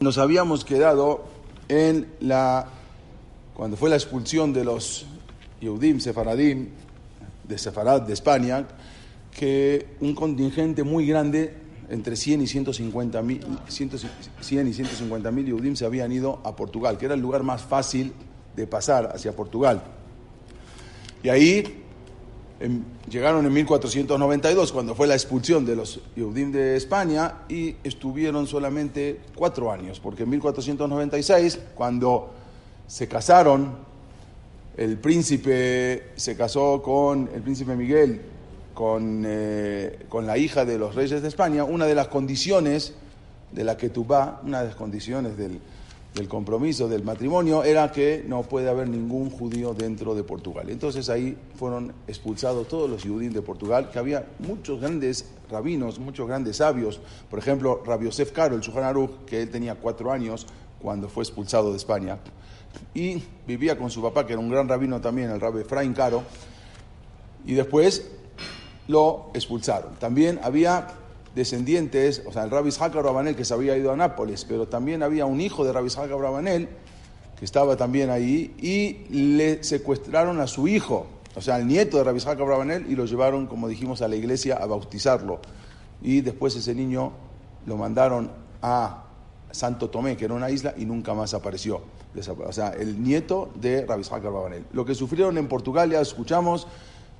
Nos habíamos quedado en la, cuando fue la expulsión de los Yehudim, Sefaradim, de Sefarad, de España, que un contingente muy grande, entre 100 y 150 mil, 100 y 150 mil se habían ido a Portugal, que era el lugar más fácil de pasar hacia Portugal. Y ahí llegaron en 1492, cuando fue la expulsión de los Yehudim de España, y estuvieron solamente cuatro años, porque en 1496, cuando se casaron, el príncipe se casó con el príncipe Miguel, con, eh, con la hija de los reyes de España, una de las condiciones de la que va, una de las condiciones del, del compromiso del matrimonio era que no puede haber ningún judío dentro de Portugal. Entonces ahí fueron expulsados todos los judíos de Portugal, que había muchos grandes rabinos, muchos grandes sabios. Por ejemplo, Rabbi Yosef Caro, el Shulchan Aruch, que él tenía cuatro años cuando fue expulsado de España. Y vivía con su papá, que era un gran rabino también, el Rabbi Efraín Caro. Y después lo expulsaron. También había descendientes, o sea, el Rabbi Isaac Abravanel que se había ido a Nápoles, pero también había un hijo de Rabbi Isaac Abravanel que estaba también ahí y le secuestraron a su hijo, o sea, al nieto de Rabbi Isaac Abravanel y lo llevaron, como dijimos, a la iglesia a bautizarlo. Y después ese niño lo mandaron a Santo Tomé, que era una isla, y nunca más apareció. O sea, el nieto de Rabbi Isaac Abravanel. Lo que sufrieron en Portugal ya escuchamos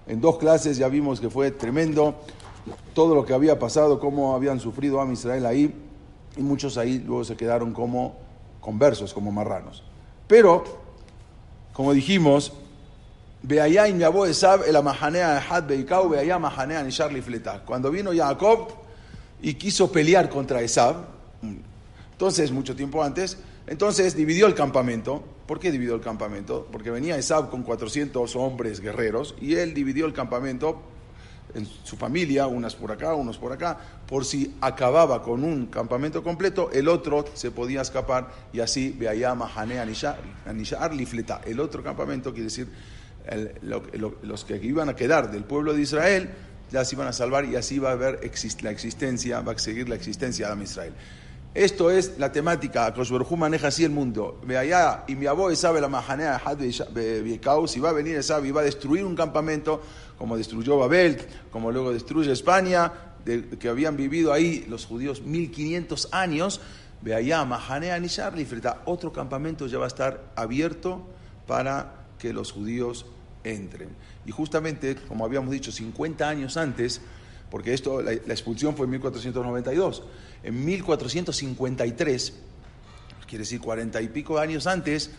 en dos clases, ya vimos que fue tremendo todo lo que había pasado, cómo habían sufrido a Israel ahí, y muchos ahí luego se quedaron como conversos, como marranos. Pero, como dijimos. Cuando vino Jacob y quiso pelear contra Esab, entonces, mucho tiempo antes, entonces dividió el campamento. ¿Por qué dividió el campamento? Porque venía Esab con 400 hombres guerreros y él dividió el campamento en su familia, unas por acá, unos por acá, por si acababa con un campamento completo, el otro se podía escapar y así Beayama, Hanea, Anishar, Lifleta. El otro campamento quiere decir los que iban a quedar del pueblo de Israel ya se iban a salvar y así va a haber la existencia, va a seguir la existencia de Israel. Esto es la temática. Kosberjú maneja así el mundo. Ve allá y mi abuelo sabe la majanea si va a venir esa y va a destruir un campamento como destruyó Babel, como luego destruye España, que habían vivido ahí los judíos 1500 años. Ve allá majanea y freta otro campamento ya va a estar abierto para que los judíos entren. Y justamente, como habíamos dicho, 50 años antes, porque esto, la, expulsión fue en 1492. En 1453, quiere decir cuarenta y pico años antes,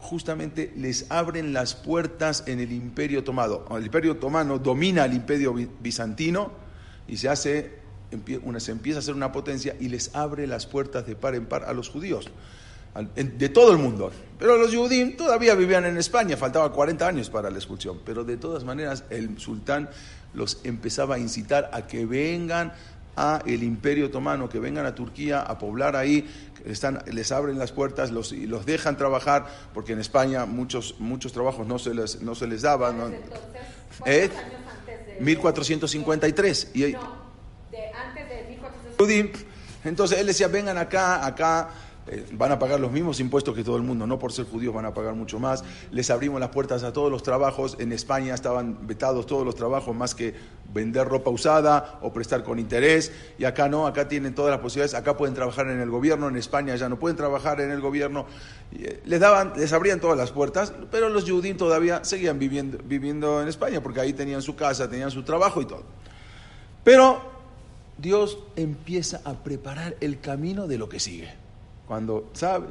justamente les abren las puertas en el imperio otomano. El imperio otomano domina el imperio bizantino y se hace, se empieza a hacer una potencia y les abre las puertas de par en par a los judíos de todo el mundo. Pero los judíos todavía vivían en España, faltaba 40 años para la expulsión. Pero de todas maneras, el sultán los empezaba a incitar a que vengan a el imperio otomano, que vengan a Turquía a poblar ahí, están, les abren las puertas los, y los dejan trabajar, porque en España muchos, muchos trabajos no se les, no se les daban. ¿no? ¿Eh? 1453. Y, no, de antes de 1453. Entonces él decía, vengan acá, acá eh, van a pagar los mismos impuestos que todo el mundo, no por ser judíos van a pagar mucho más. Les abrimos las puertas a todos los trabajos. En España estaban vetados todos los trabajos más que vender ropa usada o prestar con interés. Y acá no, acá tienen todas las posibilidades. Acá pueden trabajar en el gobierno, en España ya no pueden trabajar en el gobierno. Eh, les, daban, les abrían todas las puertas, pero los judíos todavía seguían viviendo, viviendo en España porque ahí tenían su casa, tenían su trabajo y todo. Pero Dios empieza a preparar el camino de lo que sigue cuando sabe,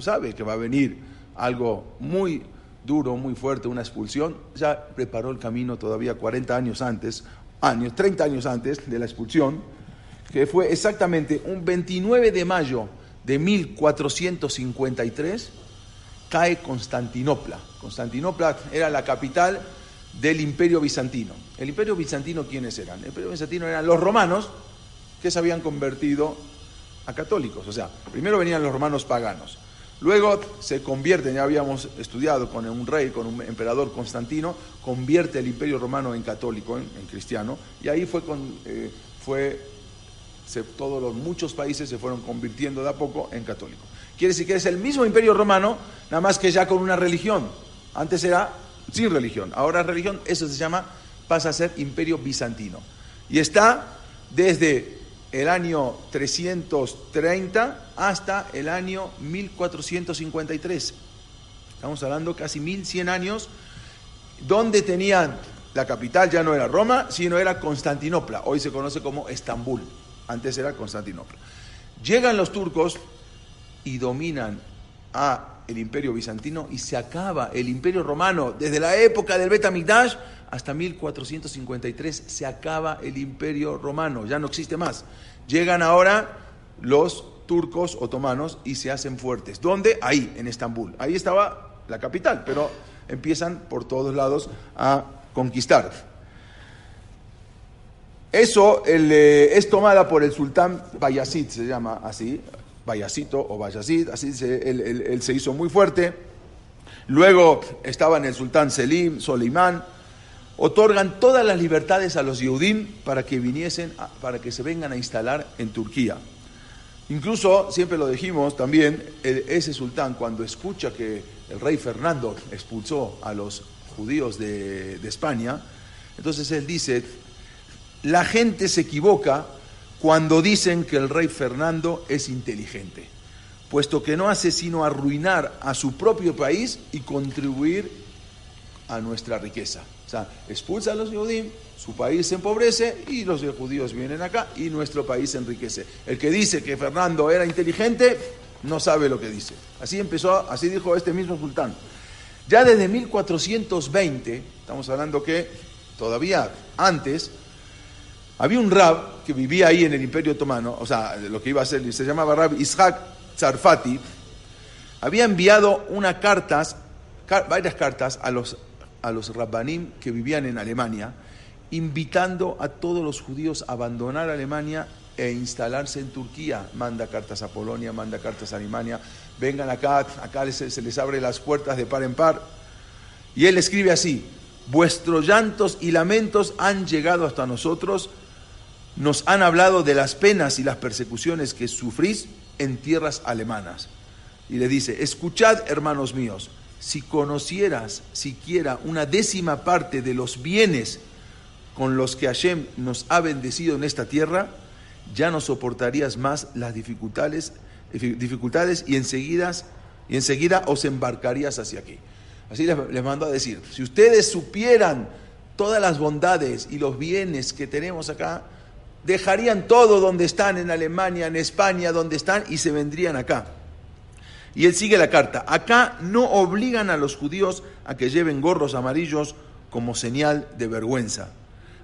sabe que va a venir algo muy duro, muy fuerte, una expulsión, ya preparó el camino todavía 40 años antes, años, 30 años antes de la expulsión, que fue exactamente un 29 de mayo de 1453, cae Constantinopla. Constantinopla era la capital del imperio bizantino. ¿El imperio bizantino quiénes eran? El imperio bizantino eran los romanos que se habían convertido a católicos. O sea, primero venían los romanos paganos. Luego se convierte, ya habíamos estudiado con un rey, con un emperador Constantino, convierte el imperio romano en católico, en, cristiano, y ahí fue, con, eh, fue todos los muchos países se fueron convirtiendo de a poco en católicos. Quiere decir que es el mismo imperio romano, nada más que ya con una religión. Antes era sin religión, ahora religión, eso se llama, pasa a ser imperio bizantino. Y está desde el año 330 hasta el año 1453. Estamos hablando casi 1100 años, donde tenían la capital ya no era Roma, sino era Constantinopla. Hoy se conoce como Estambul. Antes era Constantinopla. Llegan los turcos y dominan a el imperio bizantino y se acaba el imperio romano. Desde la época del Betamigdash hasta 1453 se acaba el imperio romano, ya no existe más. Llegan ahora los turcos otomanos y se hacen fuertes. ¿Dónde? Ahí, en Estambul. Ahí estaba la capital, pero empiezan por todos lados a conquistar. Eso eh, es tomada por el sultán Bayazid, se llama así, Bayazito o Bayazid, así se, él, se hizo muy fuerte. Luego estaban el sultán Selim, Soleimán, otorgan todas las libertades a los Yehudim para que viniesen, para que se vengan a instalar en Turquía. Incluso, siempre lo dijimos también, ese sultán cuando escucha que el rey Fernando expulsó a los judíos de España, entonces él dice, la gente se equivoca cuando dicen que el rey Fernando es inteligente, puesto que no hace sino arruinar a su propio país y contribuir a nuestra riqueza. Sea, expulsa a los judíos, su país se empobrece y los judíos vienen acá y nuestro país se enriquece. El que dice que Fernando era inteligente no sabe lo que dice. Así empezó, así dijo este mismo sultán. Ya desde 1420, estamos hablando que todavía antes, había un rab que vivía ahí en el Imperio Otomano, o sea, lo que iba a ser, se llamaba Rab Ishaq Zarfati, había enviado una cartas, varias cartas a los, a los rabbanim que vivían en Alemania, invitando a todos los judíos a abandonar Alemania e instalarse en Turquía. Manda cartas a Polonia, manda cartas a Alemania, vengan acá, acá se les abre las puertas de par en par. Y él escribe así, vuestros llantos y lamentos han llegado hasta nosotros, nos han hablado de las penas y las persecuciones que sufrís en tierras alemanas. Y le dice, escuchad, hermanos míos, si conocieras siquiera una décima parte de los bienes con los que Hashem nos ha bendecido en esta tierra, ya no soportarías más las dificultades, dificultades y, enseguida, y enseguida os embarcarías hacia aquí. Así les, les mando a decir, si ustedes supieran todas las bondades y los bienes que tenemos acá, dejarían todo donde están, en Alemania, en España, donde están, y se vendrían acá. Y él sigue la carta. Acá no obligan a los judíos a que lleven gorros amarillos como señal de vergüenza.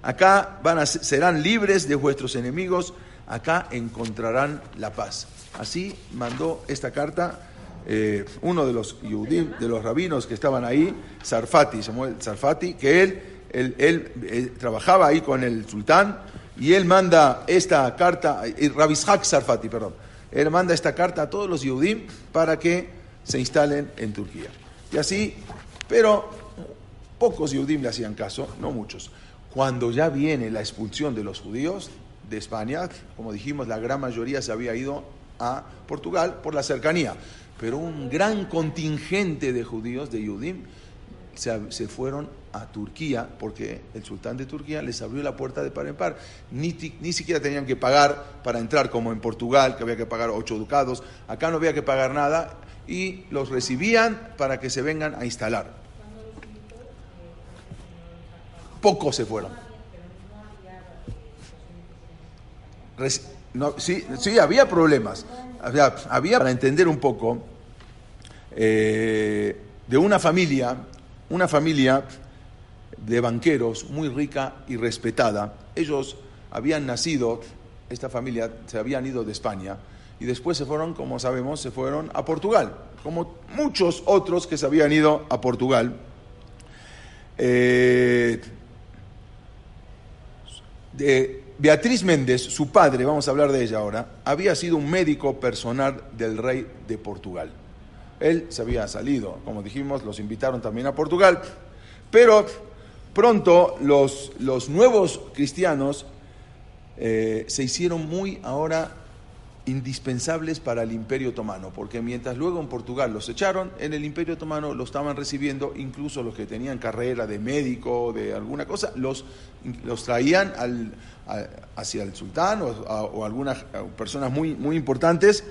Acá van a, serán libres de vuestros enemigos. Acá encontrarán la paz. Así mandó esta carta eh, uno de los yudim, de los rabinos que estaban ahí, Sarfati, Samuel Sarfati, que él, eh, trabajaba ahí con el sultán y él manda esta carta, eh, Rabishak Sarfati, perdón, él manda esta carta a todos los Yudim para que se instalen en Turquía. Y así, pero pocos Yudim le hacían caso, no muchos. Cuando ya viene la expulsión de los judíos de España, como dijimos, la gran mayoría se había ido a Portugal por la cercanía, pero un gran contingente de judíos, de Yudim, se, fueron a Turquía, porque el sultán de Turquía les abrió la puerta de par en par. Ni, ni siquiera tenían que pagar para entrar, como en Portugal, que había que pagar ocho ducados. Acá no había que pagar nada y los recibían para que se vengan a instalar. Pocos se fueron. sí, sí, había problemas. Había, había, para entender un poco, eh, de una familia una familia de banqueros muy rica y respetada. Ellos habían nacido, esta familia se habían ido de España y después se fueron, como sabemos, se fueron a Portugal, como muchos otros que se habían ido a Portugal. Eh, Beatriz Méndez, su padre, vamos a hablar de ella ahora, había sido un médico personal del rey de Portugal. Él se había salido, como dijimos, los invitaron también a Portugal, pero pronto los, los nuevos cristianos eh, se hicieron muy ahora indispensables para el Imperio Otomano, porque mientras luego en Portugal los echaron, en el Imperio Otomano lo estaban recibiendo, incluso los que tenían carrera de médico, de alguna cosa, los, los traían al, hacia el sultán o, algunas personas muy, muy importantes,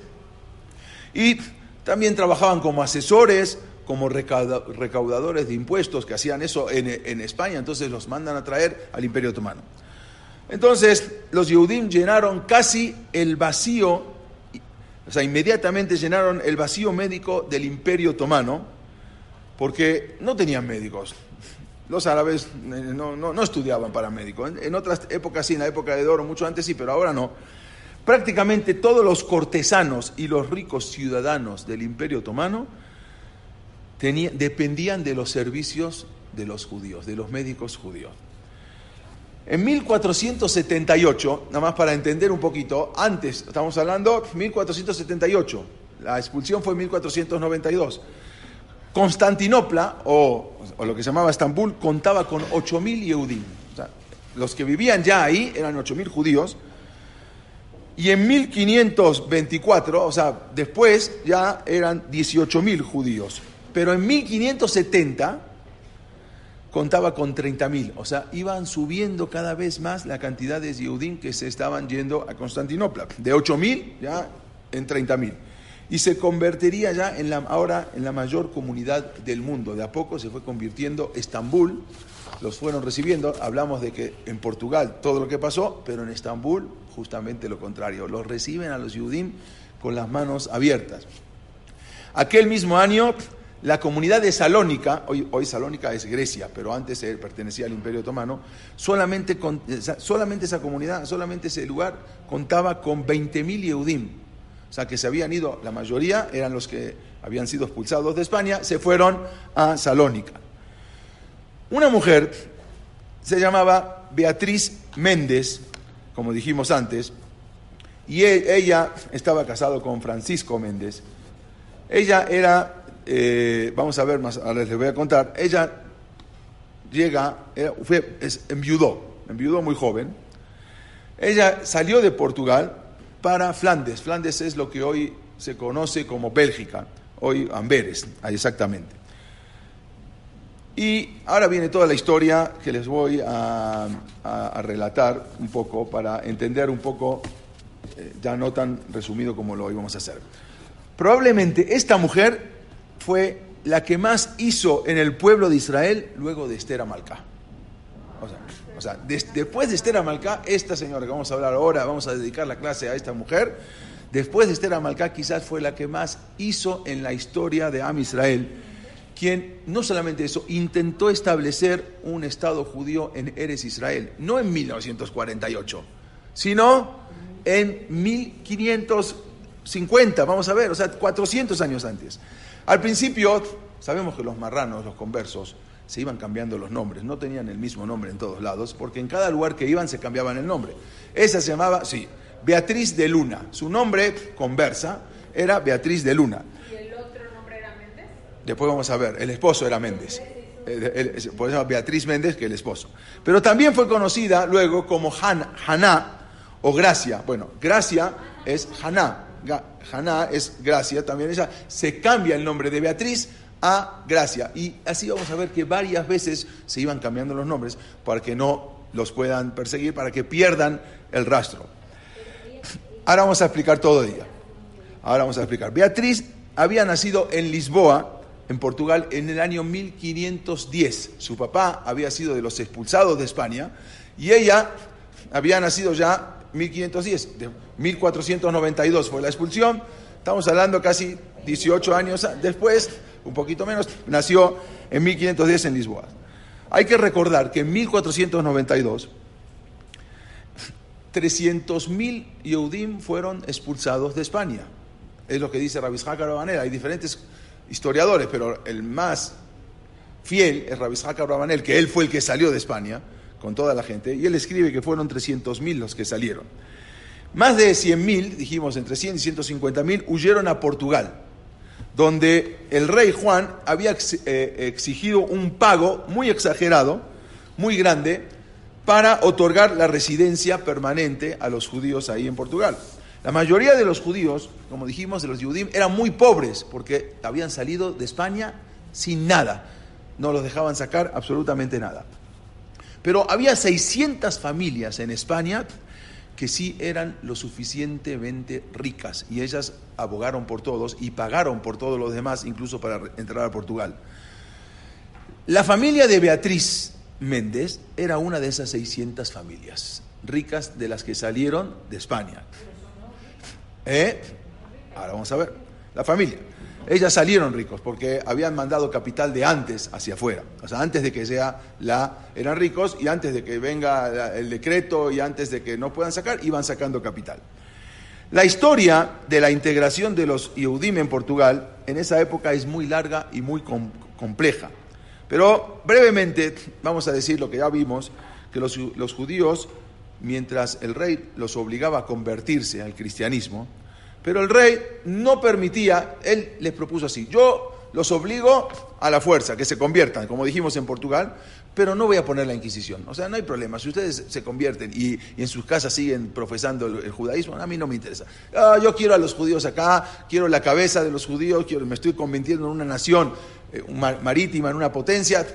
y también trabajaban como asesores, como recaudadores de impuestos, que hacían eso en, en España, entonces los mandan a traer al Imperio Otomano. Entonces, los Yehudim llenaron casi el vacío, o sea, inmediatamente llenaron el vacío médico del imperio otomano, porque no tenían médicos. Los árabes eh, no, estudiaban para médicos. En, otras épocas sí, en la época de Oro, mucho antes sí, pero ahora no. Prácticamente todos los cortesanos y los ricos ciudadanos del imperio otomano dependían de los servicios de los judíos, de los médicos judíos. En 1478, nada más para entender un poquito, antes, estamos hablando 1478, la expulsión fue en 1492. Constantinopla, o, lo que se llamaba Estambul, contaba con 8.000 Yehudim. O sea, los que vivían ya ahí eran 8.000 judíos. Y en 1524, o sea, después ya eran 18.000 judíos. Pero en 1570 contaba con 30.000, o sea, iban subiendo cada vez más la cantidad de Yehudim que se estaban yendo a Constantinopla, de 8.000 ya en 30.000. Y se convertiría ya en la, ahora en la mayor comunidad del mundo. De a poco se fue convirtiendo Estambul, los fueron recibiendo. Hablamos de que en Portugal todo lo que pasó, pero en Estambul justamente lo contrario. Los reciben a los Yehudim con las manos abiertas. Aquel mismo año la comunidad de Salónica, hoy, hoy Salónica es Grecia, pero antes pertenecía al Imperio Otomano, solamente, solamente esa comunidad, solamente ese lugar contaba con 20.000 Yehudim. O sea, que se habían ido, la mayoría eran los que habían sido expulsados de España, se fueron a Salónica. Una mujer se llamaba Beatriz Méndez, como dijimos antes, y e, ella estaba casado con Francisco Méndez. Ella era eh, vamos a ver más, ahora les voy a contar, ella llega, fue, enviudó, enviudó muy joven, ella salió de Portugal para Flandes, Flandes es lo que hoy se conoce como Bélgica, hoy Amberes, exactamente. Y ahora viene toda la historia que les voy a, relatar un poco para entender un poco, eh, ya no tan resumido como lo íbamos a hacer. Probablemente esta mujer fue la que más hizo en el pueblo de Israel luego de Esther Amalcá. O sea, después de Esther Amalcá, esta señora que vamos a hablar ahora, vamos a dedicar la clase a esta mujer, después de Esther Amalcá quizás fue la que más hizo en la historia de Am Israel, quien no solamente eso, intentó establecer un Estado judío en Eres Israel, no en 1948, sino en 1550, vamos a ver, o sea, 400 años antes. Al principio, sabemos que los marranos, los conversos, se iban cambiando los nombres, no tenían el mismo nombre en todos lados, porque en cada lugar que iban se cambiaban el nombre. Esa se llamaba, sí, Beatriz de Luna. Su nombre, conversa, era Beatriz de Luna. ¿Y el otro nombre era Méndez? Después vamos a ver, el esposo era Méndez. Por eso Beatriz Méndez que el esposo. Pero también fue conocida luego como Han, Haná o Gracia. Bueno, Gracia es Haná, Haná es Gracia, también ella se cambia el nombre de Beatriz a Gracia. Y así vamos a ver que varias veces se iban cambiando los nombres para que no los puedan perseguir, para que pierdan el rastro. Ahora vamos a explicar todo día. Ahora vamos a explicar. Beatriz había nacido en Lisboa, en Portugal, en el año 1510. Su papá había sido de los expulsados de España y ella había nacido ya 1510. De 1492 fue la expulsión. Estamos hablando casi 18 años después, un poquito menos, nació en 1510 en Lisboa. Hay que recordar que en 1492 300.000 Yehudim fueron expulsados de España. Es lo que dice Rabishak Abrabanel. Hay diferentes historiadores, pero el más fiel es Rabishak Abrabanel, que él fue el que salió de España con toda la gente, y él escribe que fueron 300.000 los que salieron. Más de 100.000, dijimos entre 100 y 150.000, huyeron a Portugal, donde el rey Juan había eh, exigido un pago muy exagerado, muy grande, para otorgar la residencia permanente a los judíos ahí en Portugal. La mayoría de los judíos, como dijimos, de los Yudim, eran muy pobres porque habían salido de España sin nada. No los dejaban sacar absolutamente nada. Pero había 600 familias en España que sí eran lo suficientemente ricas y ellas abogaron por todos y pagaron por todos los demás, incluso para entrar a Portugal. La familia de Beatriz Méndez era una de esas 600 familias ricas de las que salieron de España. ¿Eh? Ahora vamos a ver. La familia. Ellas salieron ricos porque habían mandado capital de antes hacia afuera. O sea, antes de que sea la... Eran ricos y antes de que venga el decreto y antes de que no puedan sacar, iban sacando capital. La historia de la integración de los Yehudim en Portugal en esa época es muy larga y muy compleja. Pero brevemente vamos a decir lo que ya vimos, que los, los judíos, mientras el rey los obligaba a convertirse al cristianismo, pero el rey no permitía, él les propuso así, yo los obligo a la fuerza, que se conviertan, como dijimos en Portugal, pero no voy a poner la Inquisición. O sea, no hay problema. Si ustedes se convierten y, en sus casas siguen profesando el, judaísmo, a mí no me interesa. Ah, yo quiero a los judíos acá, quiero la cabeza de los judíos, quiero, me estoy convirtiendo en una nación eh, marítima, en una potencia.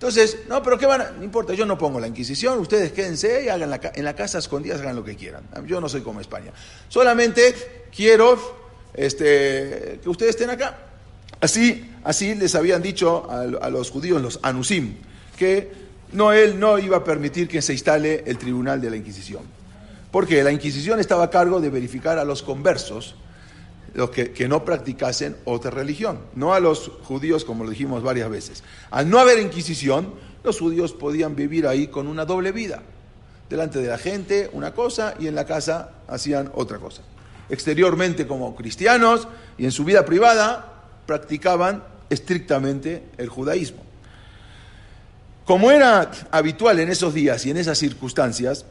Entonces, no, pero ¿qué van a? No importa, yo no pongo la Inquisición, ustedes quédense y hagan en la casa escondidas, hagan lo que quieran. Yo no soy como España. Solamente quiero este, que ustedes estén acá. Así, así les habían dicho a, a los judíos, los anusim, que no, él no iba a permitir que se instale el tribunal de la Inquisición. Porque la Inquisición estaba a cargo de verificar a los conversos los que, no practicasen otra religión, no a los judíos como lo dijimos varias veces. Al no haber inquisición, los judíos podían vivir ahí con una doble vida. Delante de la gente una cosa y en la casa hacían otra cosa. Exteriormente como cristianos y en su vida privada practicaban estrictamente el judaísmo. Como era habitual en esos días y en esas circunstancias,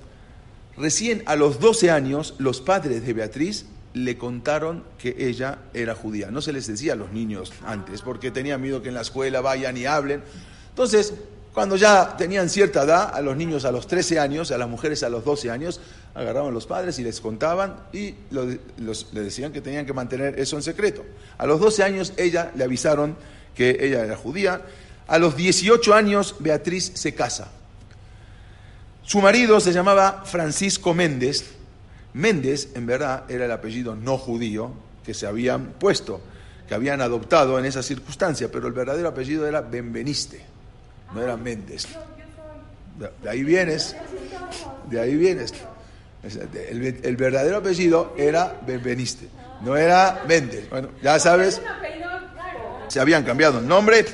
recién a los 12 años los padres de Beatriz le contaron que ella era judía. No se les decía a los niños antes, porque tenían miedo que en la escuela vayan y hablen. Entonces, cuando ya tenían cierta edad, a los niños a los 13 años, a las mujeres a los 12 años, agarraban a los padres y les contaban y les decían que tenían que mantener eso en secreto. A los 12 años ella le avisaron que ella era judía. A los 18 años Beatriz se casa. Su marido se llamaba Francisco Méndez Méndez, en verdad, era el apellido no judío que se habían puesto, que habían adoptado en esa circunstancia, pero el verdadero apellido era Benveniste, no era Méndez. De ahí vienes, de ahí vienes. El, verdadero apellido era Benveniste, no era Méndez. Bueno, ya sabes, se habían cambiado el nombre.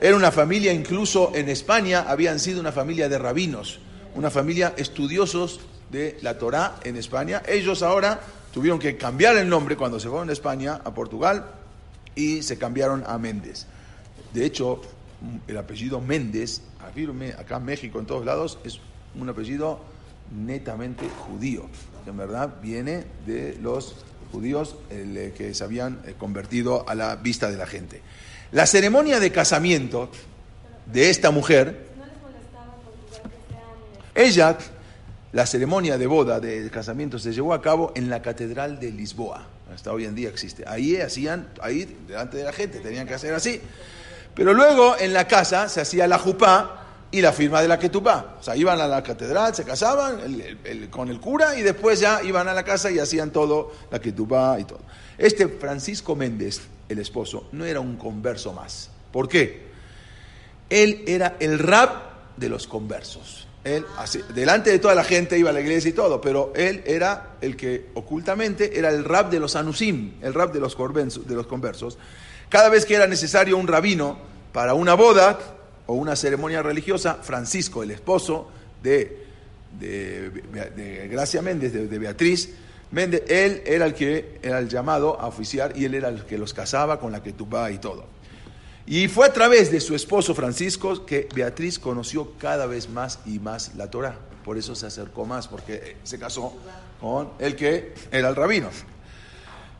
Era una familia, incluso en España, habían sido una familia de rabinos, una familia estudiosos de la Torá en España. Ellos ahora tuvieron que cambiar el nombre cuando se fueron de España a Portugal y se cambiaron a Méndez. De hecho, el apellido Méndez, acá en México, en todos lados, es un apellido netamente judío, que en verdad viene de los judíos eh, que se habían eh, convertido a la vista de la gente. La ceremonia de casamiento de esta mujer, ella la ceremonia de boda, de casamiento, se llevó a cabo en la Catedral de Lisboa. Hasta hoy en día existe. Ahí hacían, ahí delante de la gente, tenían que hacer así. Pero luego en la casa se hacía la jupá y la firma de la ketupá. O sea, iban a la catedral, se casaban con el cura y después ya iban a la casa y hacían todo, la ketupá y todo. Este Francisco Méndez, el esposo, no era un converso más. ¿Por qué? Él era el rap de los conversos. Él, delante de toda la gente iba a la iglesia y todo, pero él era el que ocultamente era el rab de los anusim, el rab de los, de los conversos. Cada vez que era necesario un rabino para una boda o una ceremonia religiosa, Francisco, el esposo de, de, Gracia Méndez, de, Beatriz Méndez, él era el que era el llamado a oficiar y él era el que los casaba con la que y todo. Y fue a través de su esposo Francisco que Beatriz conoció cada vez más y más la Torah. Por eso se acercó más, porque se casó con el que era el rabino.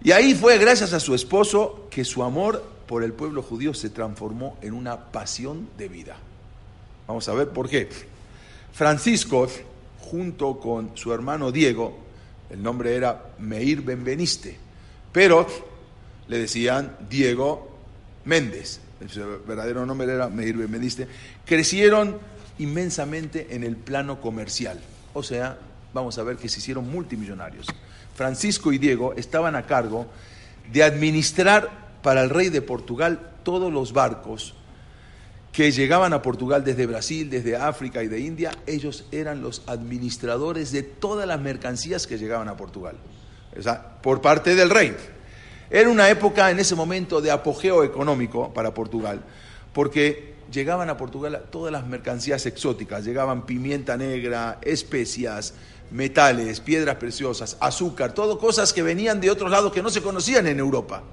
Y ahí fue gracias a su esposo que su amor por el pueblo judío se transformó en una pasión de vida. Vamos a ver por qué. Francisco, junto con su hermano Diego, el nombre era Meir Benveniste, pero le decían Diego Méndez, su verdadero nombre era Meir Benveniste, crecieron inmensamente en el plano comercial. O sea, vamos a ver que se hicieron multimillonarios. Francisco y Diego estaban a cargo de administrar para el rey de Portugal todos los barcos que llegaban a Portugal desde Brasil, desde África y de India, ellos eran los administradores de todas las mercancías que llegaban a Portugal, o sea, por parte del rey. Era una época en ese momento de apogeo económico para Portugal, porque llegaban a Portugal todas las mercancías exóticas, llegaban pimienta negra, especias, metales, piedras preciosas, azúcar, todo cosas que venían de otros lados que no se conocían en Europa.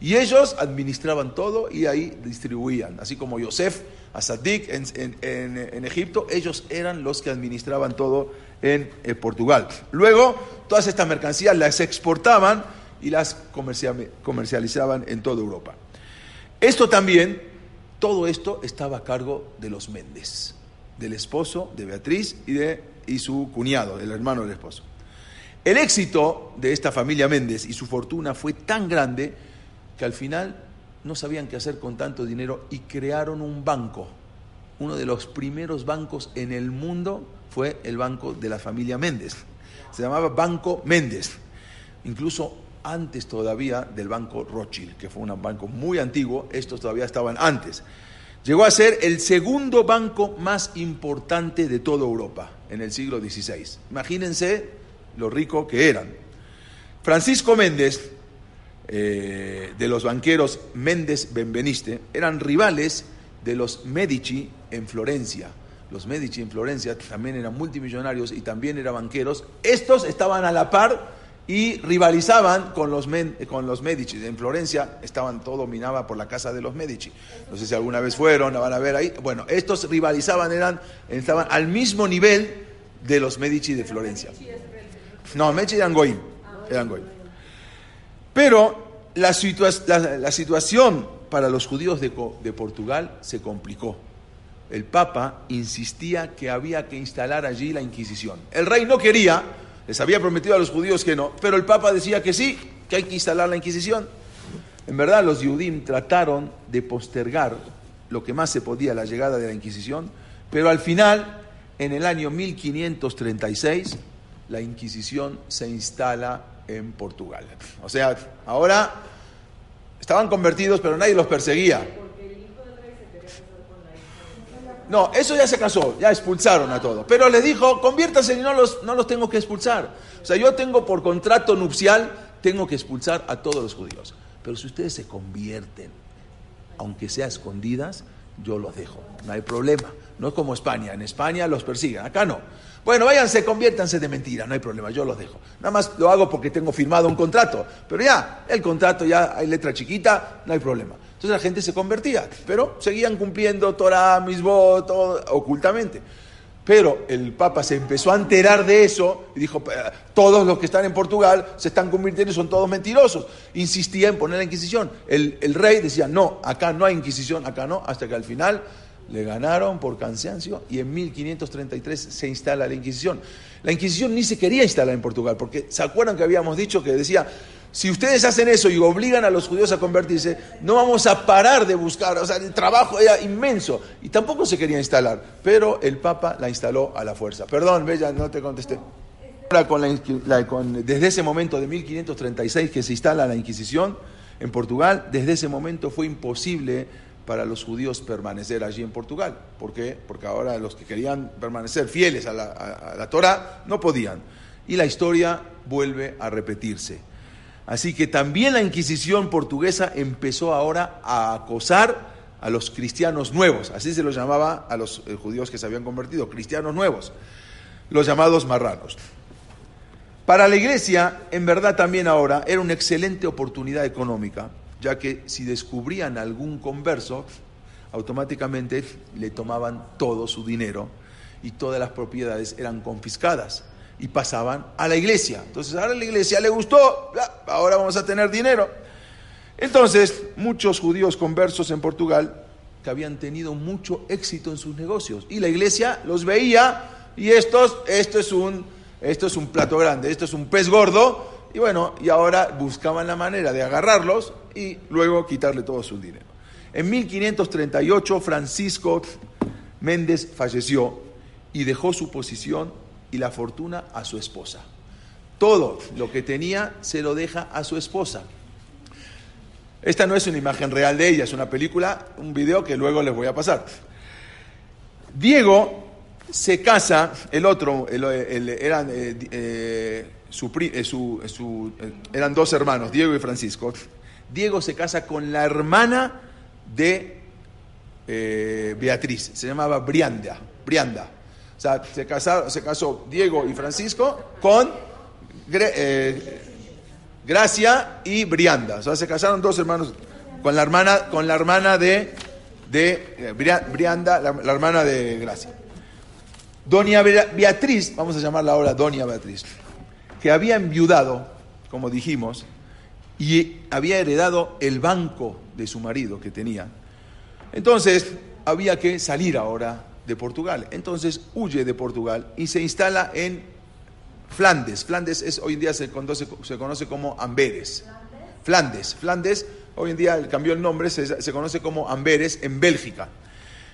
Y ellos administraban todo y ahí distribuían. Así como Yosef a Sadik en, Egipto, ellos eran los que administraban todo en eh, Portugal. Luego, todas estas mercancías las exportaban y las comercializaban en toda Europa. Esto también, todo esto estaba a cargo de los Méndez, del esposo de Beatriz y, de, y su cuñado, el hermano del esposo. El éxito de esta familia Méndez y su fortuna fue tan grande que al final no sabían qué hacer con tanto dinero y crearon un banco. Uno de los primeros bancos en el mundo fue el banco de la familia Méndez. Se llamaba Banco Méndez. Incluso antes todavía del banco Rothschild, que fue un banco muy antiguo, estos todavía estaban antes. Llegó a ser el segundo banco más importante de toda Europa en el siglo XVI. Imagínense lo rico que eran. Francisco Méndez eh, de los banqueros Méndez Benveniste eran rivales de los Medici en Florencia. Los Medici en Florencia también eran multimillonarios y también eran banqueros. Estos estaban a la par y rivalizaban con los, con los Medici. En Florencia estaban, todo dominaba por la casa de los Medici. No sé si alguna vez fueron, la van a ver ahí. Bueno, estos rivalizaban, eran, estaban al mismo nivel de los Medici de Florencia. No, Medici eran Goim. Eran Goim. Pero la, situación para los judíos de, de Portugal se complicó. El Papa insistía que había que instalar allí la Inquisición. El rey no quería, les había prometido a los judíos que no, pero el Papa decía que sí, que hay que instalar la Inquisición. En verdad, los Yudim trataron de postergar lo que más se podía la llegada de la Inquisición, pero al final, en el año 1536, la Inquisición se instala en Portugal. O sea, ahora estaban convertidos, pero nadie los perseguía. No, eso ya se casó, ya expulsaron a todos. Pero le dijo, conviértanse y no los, no los tengo que expulsar. O sea, yo tengo por contrato nupcial, tengo que expulsar a todos los judíos. Pero si ustedes se convierten, aunque sea escondidas, yo los dejo, no hay problema. No es como España, en España los persiguen, acá no. Bueno, váyanse, conviértanse de mentira, no hay problema, yo los dejo. Nada más lo hago porque tengo firmado un contrato, pero ya, el contrato ya hay letra chiquita, no hay problema. Entonces la gente se convertía, pero seguían cumpliendo Torah, Misbot, todo ocultamente. Pero el Papa se empezó a enterar de eso y dijo, todos los que están en Portugal se están convirtiendo y son todos mentirosos. Insistía en poner la Inquisición. El, el rey decía, no, acá no hay Inquisición, acá no, hasta que al final le ganaron por cansancio y en 1533 se instala la Inquisición. La Inquisición ni se quería instalar en Portugal, porque ¿se acuerdan que habíamos dicho que decía, si ustedes hacen eso y obligan a los judíos a convertirse, no vamos a parar de buscar, o sea, el trabajo era inmenso y tampoco se quería instalar, pero el Papa la instaló a la fuerza. Perdón, Bella, no te contesté. desde ese momento de 1536 que se instala la Inquisición en Portugal, desde ese momento fue imposible para los judíos permanecer allí en Portugal. ¿Por qué? Porque ahora los que querían permanecer fieles a la, Torah no podían. Y la historia vuelve a repetirse. Así que también la Inquisición portuguesa empezó ahora a acosar a los cristianos nuevos, así se los llamaba a los eh, judíos que se habían convertido, cristianos nuevos, los llamados marranos. Para la iglesia, en verdad también ahora, era una excelente oportunidad económica ya que si descubrían algún converso, automáticamente le tomaban todo su dinero y todas las propiedades eran confiscadas y pasaban a la iglesia. Entonces ahora la iglesia le gustó, ahora vamos a tener dinero. Entonces muchos judíos conversos en Portugal que habían tenido mucho éxito en sus negocios y la iglesia los veía y estos, esto es un, esto es un plato grande, esto es un pez gordo, y bueno, y ahora buscaban la manera de agarrarlos y luego quitarle todo su dinero. En 1538 Francisco Méndez falleció y dejó su posición y la fortuna a su esposa. Todo lo que tenía se lo deja a su esposa. Esta no es una imagen real de ella, es una película, un video que luego les voy a pasar. Diego se casa, el otro, eran, eh, eh, eh, eran dos hermanos, Diego y Francisco. Diego se casa con la hermana de Beatriz, se llamaba Brianda, Brianda. O sea, se, se casó Diego y Francisco con Gracia y Brianda. O sea, se casaron dos hermanos con la hermana, con la hermana de, de Brianda, la, la hermana de Gracia. Doña Beatriz, vamos a llamarla ahora Doña Beatriz, que había enviudado, como dijimos, y había heredado el banco de su marido que tenía. Entonces había que salir ahora de Portugal. Entonces huye de Portugal y se instala en Flandes. Flandes es, hoy en día se conoce, como Amberes. Flandes. Flandes, hoy en día cambió el nombre, se, se conoce como Amberes en Bélgica.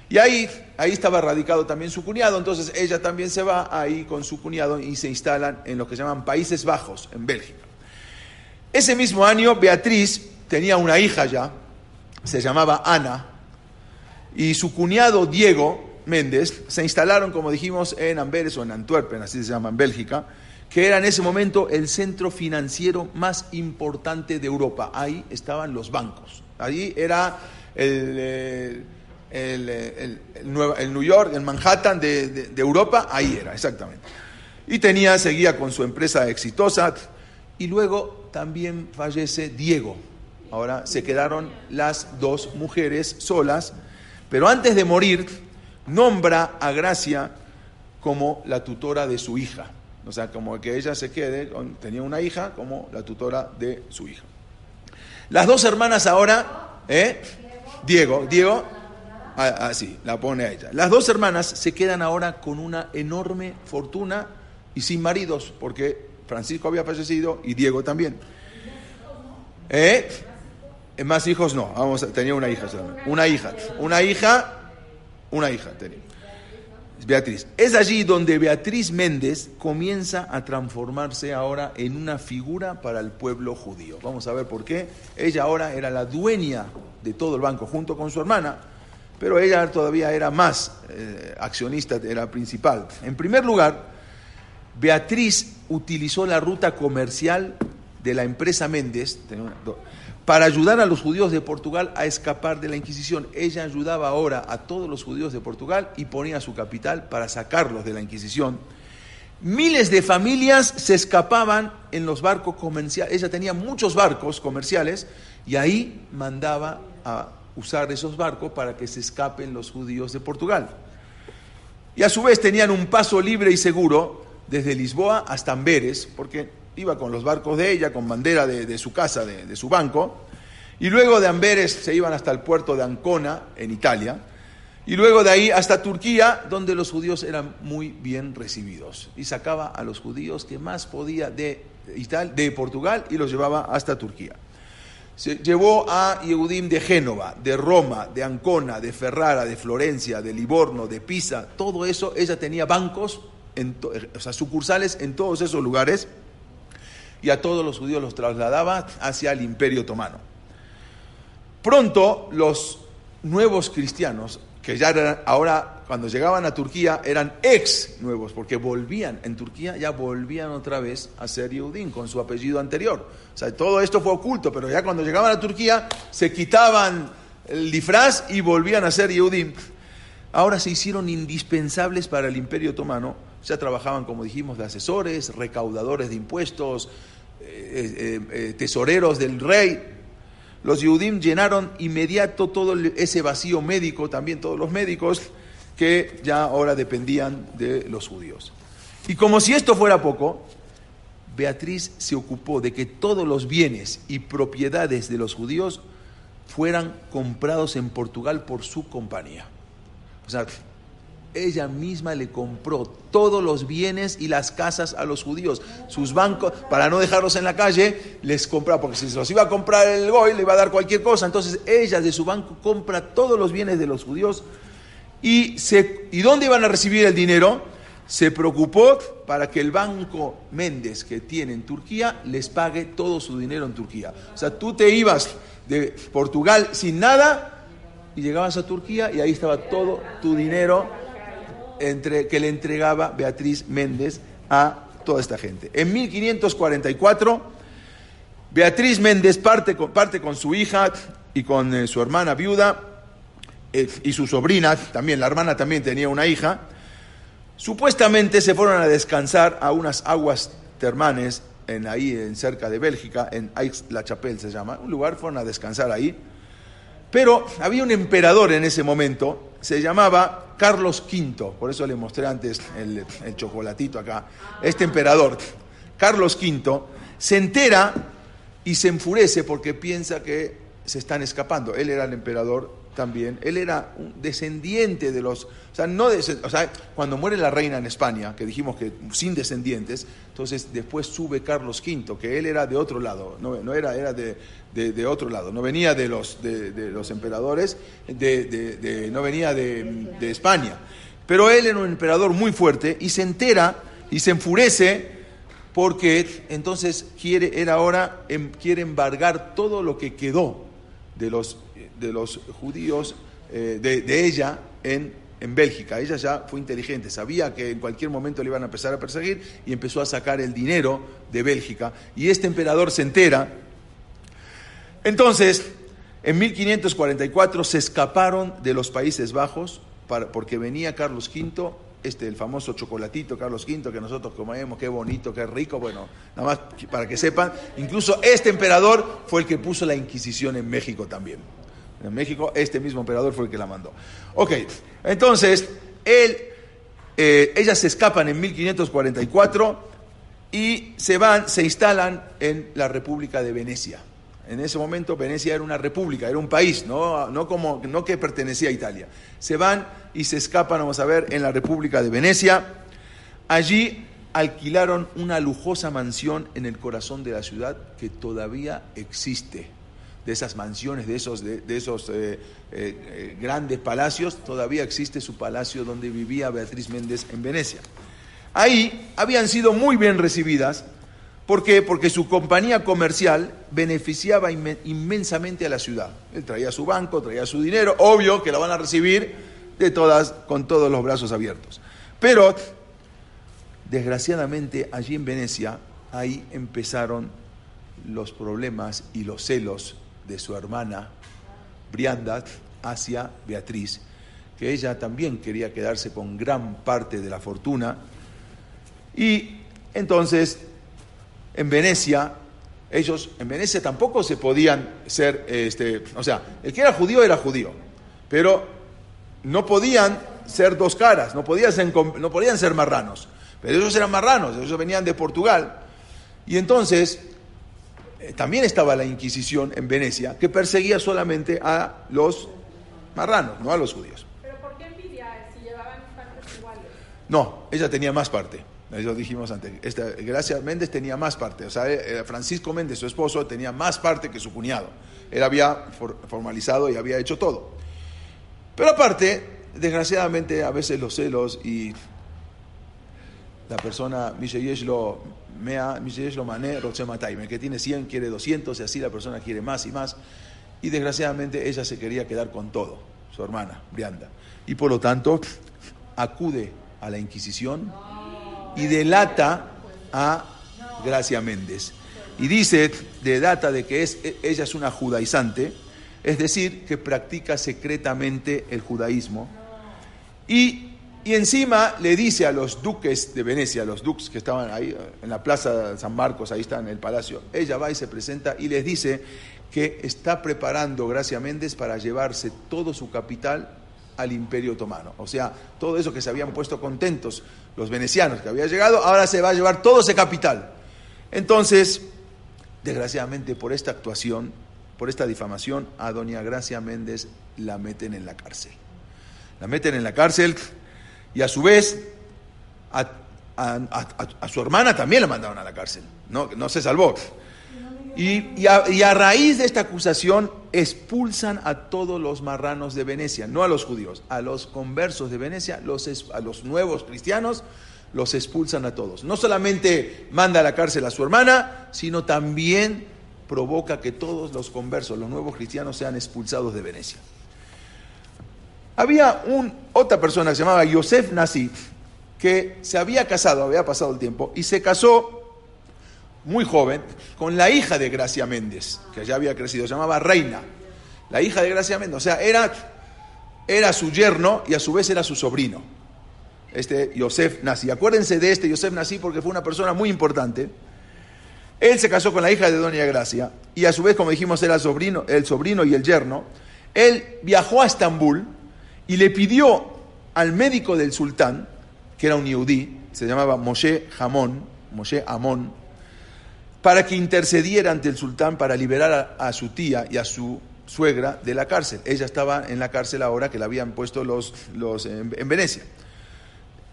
Y ahí, ahí estaba radicado también su cuñado, entonces ella también se va ahí con su cuñado y se instalan en lo que llaman Países Bajos, en Bélgica. Ese mismo año, Beatriz tenía una hija ya, se llamaba Ana, y su cuñado Diego Méndez se instalaron, como dijimos, en Amberes o en Antwerpen, así se llama en Bélgica, que era en ese momento el centro financiero más importante de Europa. Ahí estaban los bancos. Ahí era el, eh, el, New York, el Manhattan de, Europa, ahí era, exactamente. Y tenía, seguía con su empresa exitosa. Y luego también fallece Diego. Ahora se quedaron las dos mujeres solas. Pero antes de morir, nombra a Gracia como la tutora de su hija. O sea, como que ella se quede, tenía una hija como la tutora de su hija. Las dos hermanas ahora, ¿eh? Diego, Diego, así, ah, ah, la pone a ella. Las dos hermanas se quedan ahora con una enorme fortuna y sin maridos, porque Francisco había fallecido y Diego también. ¿Eh? Más hijos no, vamos, tenía una hija solamente. Una hija, una hija, una hija tenía. Beatriz. Es allí donde Beatriz Méndez comienza a transformarse ahora en una figura para el pueblo judío. Vamos a ver por qué. Ella ahora era la dueña de todo el banco junto con su hermana pero ella todavía era más eh, accionista, era principal. En primer lugar, Beatriz utilizó la ruta comercial de la empresa Méndez para ayudar a los judíos de Portugal a escapar de la Inquisición. Ella ayudaba ahora a todos los judíos de Portugal y ponía su capital para sacarlos de la Inquisición. Miles de familias se escapaban en los barcos comerciales. Ella tenía muchos barcos comerciales y ahí mandaba a usar esos barcos para que se escapen los judíos de Portugal. Y a su vez tenían un paso libre y seguro desde Lisboa hasta Amberes, porque iba con los barcos de ella, con bandera de, su casa, de, su banco, y luego de Amberes se iban hasta el puerto de Ancona, en Italia, y luego de ahí hasta Turquía, donde los judíos eran muy bien recibidos. Y sacaba a los judíos que más podía de, Portugal y los llevaba hasta Turquía. Se llevó a Yehudim de Génova, de Roma, de Ancona, de Ferrara, de Florencia, de Livorno, de Pisa, todo eso, ella tenía bancos, en o sea, sucursales en todos esos lugares y a todos los judíos los trasladaba hacia el imperio otomano. Pronto los nuevos cristianos, que ya eran, ahora cuando llegaban a Turquía eran ex nuevos, porque volvían, en Turquía ya volvían otra vez a ser Yehudim con su apellido anterior. O sea, todo esto fue oculto, pero ya cuando llegaban a Turquía se quitaban el disfraz y volvían a ser Yehudim. Ahora se hicieron indispensables para el imperio otomano, ya trabajaban, como dijimos, de asesores, recaudadores de impuestos, eh, eh, eh, tesoreros del rey, los Yehudim llenaron inmediato todo ese vacío médico, también todos los médicos, que ya ahora dependían de los judíos. Y como si esto fuera poco, Beatriz se ocupó de que todos los bienes y propiedades de los judíos fueran comprados en Portugal por su compañía. O sea, ella misma le compró todos los bienes y las casas a los judíos. Sus bancos, para no dejarlos en la calle, les compraba, porque si se los iba a comprar el Goy, le iba a dar cualquier cosa. Entonces ella de su banco compra todos los bienes de los judíos. ¿Y, se, ¿y dónde iban a recibir el dinero? Se preocupó para que el banco Méndez que tiene en Turquía les pague todo su dinero en Turquía. O sea, tú te ibas de Portugal sin nada y llegabas a Turquía y ahí estaba todo tu dinero entre, que le entregaba Beatriz Méndez a toda esta gente. En 1544, Beatriz Méndez parte con, parte con su hija y con eh, su hermana viuda eh, y su sobrina, también la hermana también tenía una hija, supuestamente se fueron a descansar a unas aguas termales en, ahí en cerca de Bélgica, en Aix-la-Chapelle se llama, un lugar, fueron a descansar ahí pero había un emperador en ese momento, se llamaba Carlos V, por eso le mostré antes el, chocolatito acá. Este emperador, Carlos V, se entera y se enfurece porque piensa que se están escapando. Él era el emperador también, él era un descendiente de los, o sea, no o sea, cuando muere la reina en España, que dijimos que sin descendientes, entonces después sube Carlos V, que él era de otro lado, no, no era, era de, de, otro lado, no venía de los, de, los emperadores, de, no venía de, España. Pero él era un emperador muy fuerte y se entera y se enfurece porque entonces quiere, era ahora, em, quiere embargar todo lo que quedó de los, de los judíos, eh, de, ella en, en Bélgica. Ella ya fue inteligente, sabía que en cualquier momento le iban a empezar a perseguir y empezó a sacar el dinero de Bélgica. Y este emperador se entera entonces, en 1544 se escaparon de los Países Bajos porque venía Carlos V, este, el famoso chocolatito Carlos V que nosotros comemos, qué bonito, qué rico, bueno, nada más para que sepan, incluso este emperador fue el que puso la Inquisición en México también. En México este mismo emperador fue el que la mandó. Ok, entonces, él, eh, ellas se escapan en 1544 y se van, se instalan en la República de Venecia. En ese momento Venecia era una república, era un país, no, no, como, no que pertenecía a Italia. Se van y se escapan, vamos a ver, en la República de Venecia. Allí alquilaron una lujosa mansión en el corazón de la ciudad que todavía existe. De esas mansiones, de esos, de, esos eh, eh, eh, grandes palacios, todavía existe su palacio donde vivía Beatriz Méndez en Venecia. Ahí habían sido muy bien recibidas ¿Por qué? Porque su compañía comercial beneficiaba inmensamente a la ciudad. Él traía su banco, traía su dinero, obvio que lo van a recibir de todas, con todos los brazos abiertos. Pero, desgraciadamente, allí en Venecia, ahí empezaron los problemas y los celos de su hermana Brianda hacia Beatriz, que ella también quería quedarse con gran parte de la fortuna. Y entonces en Venecia, ellos en Venecia tampoco se podían ser, este, o sea, el que era judío era judío, pero no podían ser dos caras, no podían ser, no podían ser marranos, pero ellos eran marranos, ellos venían de Portugal, y entonces también estaba la Inquisición en Venecia, que perseguía solamente a los marranos, no a los judíos. ¿Pero por qué envidia si llevaban partes iguales? No, ella tenía más parte. Eso dijimos antes. Esta, Gracia Méndez tenía más parte. O sea, eh, Francisco Méndez, su esposo, tenía más parte que su cuñado. Él había formalizado y había hecho todo. Pero aparte, desgraciadamente, a veces los celos y la persona, lo mea, lo mané, que tiene 100 quiere 200 y así la persona quiere más y más. Y desgraciadamente ella se quería quedar con todo, su hermana, Brianda. Y por lo tanto, acude a la Inquisición y delata a Gracia Méndez. Y dice, de data de que es, ella es una judaizante, es decir, que practica secretamente el judaísmo. Y, y, encima le dice a los duques de Venecia, los duques que estaban ahí en la plaza de San Marcos, ahí está en el palacio, ella va y se presenta y les dice que está preparando Gracia Méndez para llevarse todo su capital al imperio otomano. O sea, todo eso que se habían puesto contentos los venecianos que había llegado, ahora se va a llevar todo ese capital. Entonces, desgraciadamente por esta actuación, por esta difamación, a doña Gracia Méndez la meten en la cárcel. La meten en la cárcel Y a su vez, a, su hermana también la mandaron a la cárcel. No, se salvó. Y, a, raíz de esta acusación expulsan a todos los marranos de Venecia, no a los judíos, a los conversos de Venecia, a los nuevos cristianos, los expulsan a todos. No solamente manda a la cárcel a su hermana, sino también provoca que todos los conversos, los nuevos cristianos, sean expulsados de Venecia. Había un, otra persona que se llamaba Yosef Nasi, que se había casado, había pasado el tiempo, y se casó muy joven con la hija de Gracia Méndez, que ya había crecido, se llamaba Reina, la hija de Gracia Méndez, o sea, era, era su yerno y a su vez era su sobrino, este Yosef Nasi. Acuérdense de este Yosef Nasi porque fue una persona muy importante. Él se casó con la hija de Doña Gracia y a su vez, como dijimos, era sobrino, el sobrino y el yerno. Él viajó a Estambul y le pidió al médico del sultán, que era un yudí, se llamaba Moshe Hamon, Moshe para que intercediera ante el sultán para liberar a, su tía y a su suegra de la cárcel. Ella estaba en la cárcel ahora que la habían puesto los, los en, en Venecia.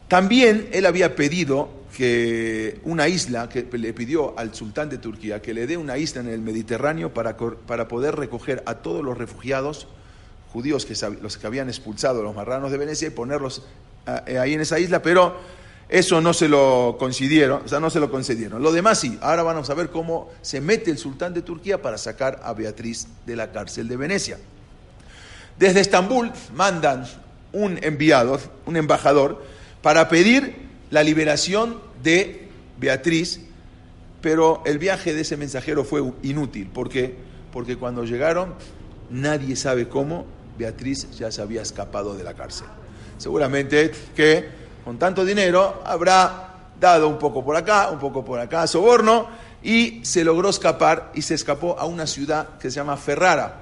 También él había pedido que una isla, que le pidió al sultán de Turquía que le dé una isla en el Mediterráneo para, para poder recoger a todos los refugiados judíos, que, los que habían expulsado a los marranos de Venecia y ponerlos ah, eh, ahí en esa isla, pero eso no se lo concedieron, o sea, no se lo concedieron. Lo demás sí, ahora vamos a ver cómo se mete el sultán de Turquía para sacar a Beatriz de la cárcel de Venecia. Desde Estambul mandan un enviado, un embajador, para pedir la liberación de Beatriz, pero el viaje de ese mensajero fue inútil. ¿Por qué? Porque cuando llegaron, nadie sabe cómo Beatriz ya se había escapado de la cárcel. Seguramente que con tanto dinero habrá dado un poco por acá, un poco por acá, soborno, y se logró escapar y se escapó a una ciudad que se llama Ferrara,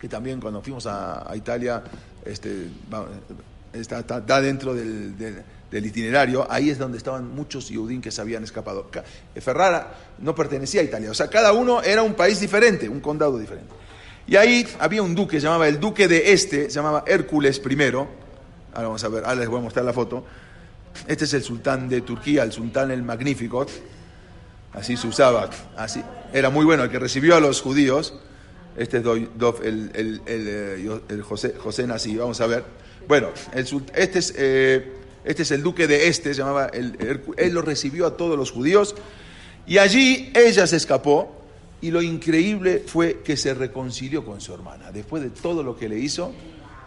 que también cuando fuimos a, Italia este, está, dentro del, del- itinerario, ahí es donde estaban muchos Yehudín que se habían escapado. Ca- Ferrara no pertenecía a Italia, o sea, cada uno era un país diferente, un condado diferente. Y ahí había un duque, se llamaba el duque de este, se llamaba Hércules I, ahora vamos a ver, ahora les voy a mostrar la foto. Este es el sultán de Turquía, el sultán el magnífico, así se usaba, así. Era muy bueno, el que recibió a los judíos, este es eh, el José, José Nasí, vamos a ver. Bueno, este, es, eh, este es el duque de este, se llamaba, él lo recibió a todos los judíos, y allí ella se escapó, y lo increíble fue que se reconcilió con su hermana. Después de todo lo que le hizo,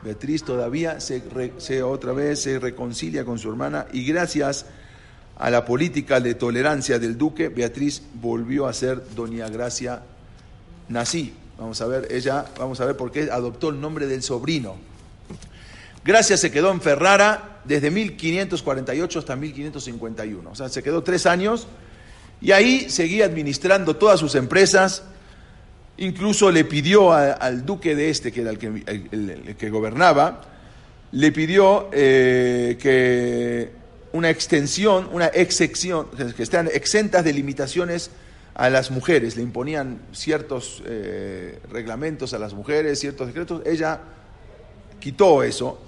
Beatriz todavía se, otra vez se reconcilia con su hermana, y gracias a la política de tolerancia del duque, Beatriz volvió a ser Doña Gracia Nací. Vamos a ver, ella, vamos a ver por qué adoptó el nombre del sobrino. Gracia se quedó en Ferrara desde 1548 hasta 1551. O sea, se quedó tres años y ahí seguía administrando todas sus empresas. Incluso le pidió al duque de este, que era el que, gobernaba, le pidió eh, que una extensión, una excepción, que estén exentas de limitaciones a las mujeres. Le imponían ciertos eh, reglamentos a las mujeres, ciertos decretos. Ella quitó eso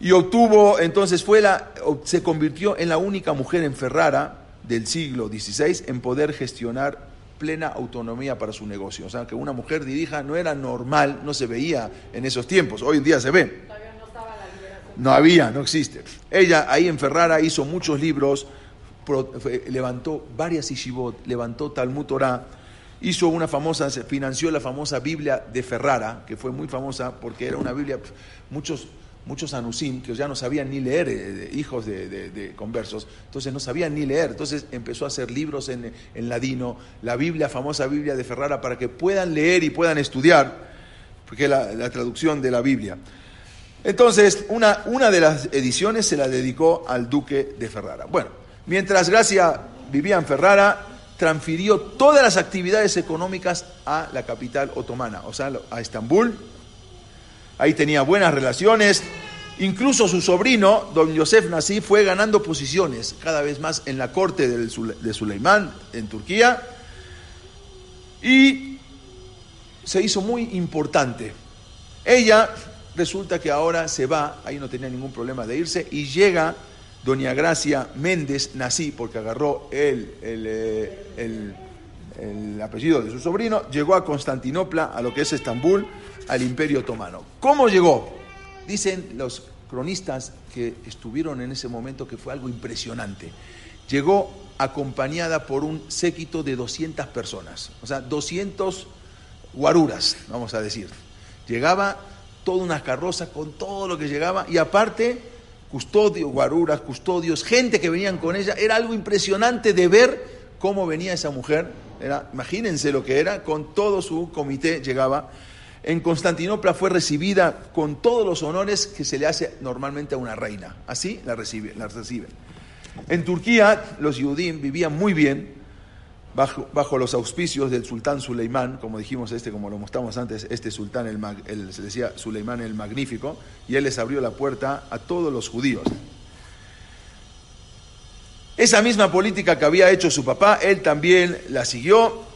y obtuvo, entonces fue la, se convirtió en la única mujer en Ferrara del siglo XVI en poder gestionar plena autonomía para su negocio. O sea, que una mujer dirija no era normal, no se veía en esos tiempos, hoy en día se ve. No estaba la. No había, no existe. Ella ahí en Ferrara hizo muchos libros, levantó varias yeshivot, levantó Talmud Torah, hizo una famosa, financió la famosa Biblia de Ferrara, que fue muy famosa porque era una Biblia, muchos, muchos anusim que ya no sabían ni leer, eh, hijos de conversos, entonces no sabían ni leer, entonces empezó a hacer libros en, en ladino, la Biblia, famosa Biblia de Ferrara, para que puedan leer y puedan estudiar, porque es la, la traducción de la Biblia. Entonces, una, una de las ediciones se la dedicó al duque de Ferrara. Bueno, mientras Gracia vivía en Ferrara, transfirió todas las actividades económicas a la capital otomana, o sea, a Estambul. Ahí tenía buenas relaciones. Incluso su sobrino, don Yosef Nasí, fue ganando posiciones cada vez más en la corte de Suleimán, en Turquía. Y se hizo muy importante. Ella resulta que ahora se va, ahí no tenía ningún problema de irse, y llega doña Gracia Méndez Nací, porque agarró eh, el apellido de su sobrino, llegó a Constantinopla, a lo que es Estambul, al Imperio Otomano. ¿Cómo llegó? Dicen los cronistas que estuvieron en ese momento que fue algo impresionante. Llegó acompañada por un séquito de 200 personas, o sea, 200 guaruras, vamos a decir. Llegaba toda una carroza con todo lo que llegaba y aparte custodios, guaruras, custodios, gente que venían con ella. Era algo impresionante de ver cómo venía esa mujer. Era, imagínense lo que era, con todo su comité llegaba. En Constantinopla fue recibida con todos los honores que se le hace normalmente a una reina. Así la, recibe, la reciben. En Turquía los Yudim vivían muy bien bajo, bajo los auspicios del sultán Suleimán, como dijimos este, como lo mostramos antes, este sultán, el, se decía Suleimán el Magnífico, y él les abrió la puerta a todos los judíos. Esa misma política que había hecho su papá, él también la siguió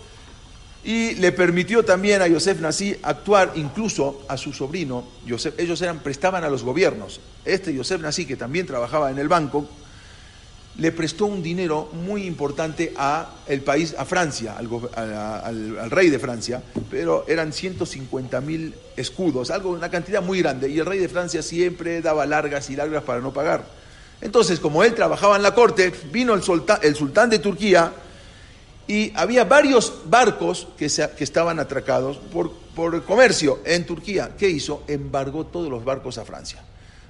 y le permitió también a Yosef Nasí actuar incluso a su sobrino. Yosef, ellos eran, prestaban a los gobiernos. Este Yosef Nasí, que también trabajaba en el banco, le prestó un dinero muy importante a el país, a Francia, al, rey de Francia, pero eran 150 mil escudos, algo, una cantidad muy grande, y el rey de Francia siempre daba largas y largas para no pagar. Entonces, como él trabajaba en la corte, vino el, solta- el sultán de Turquía y había varios barcos que, se- que estaban atracados por, por comercio en Turquía. ¿Qué hizo? Embargó todos los barcos a Francia.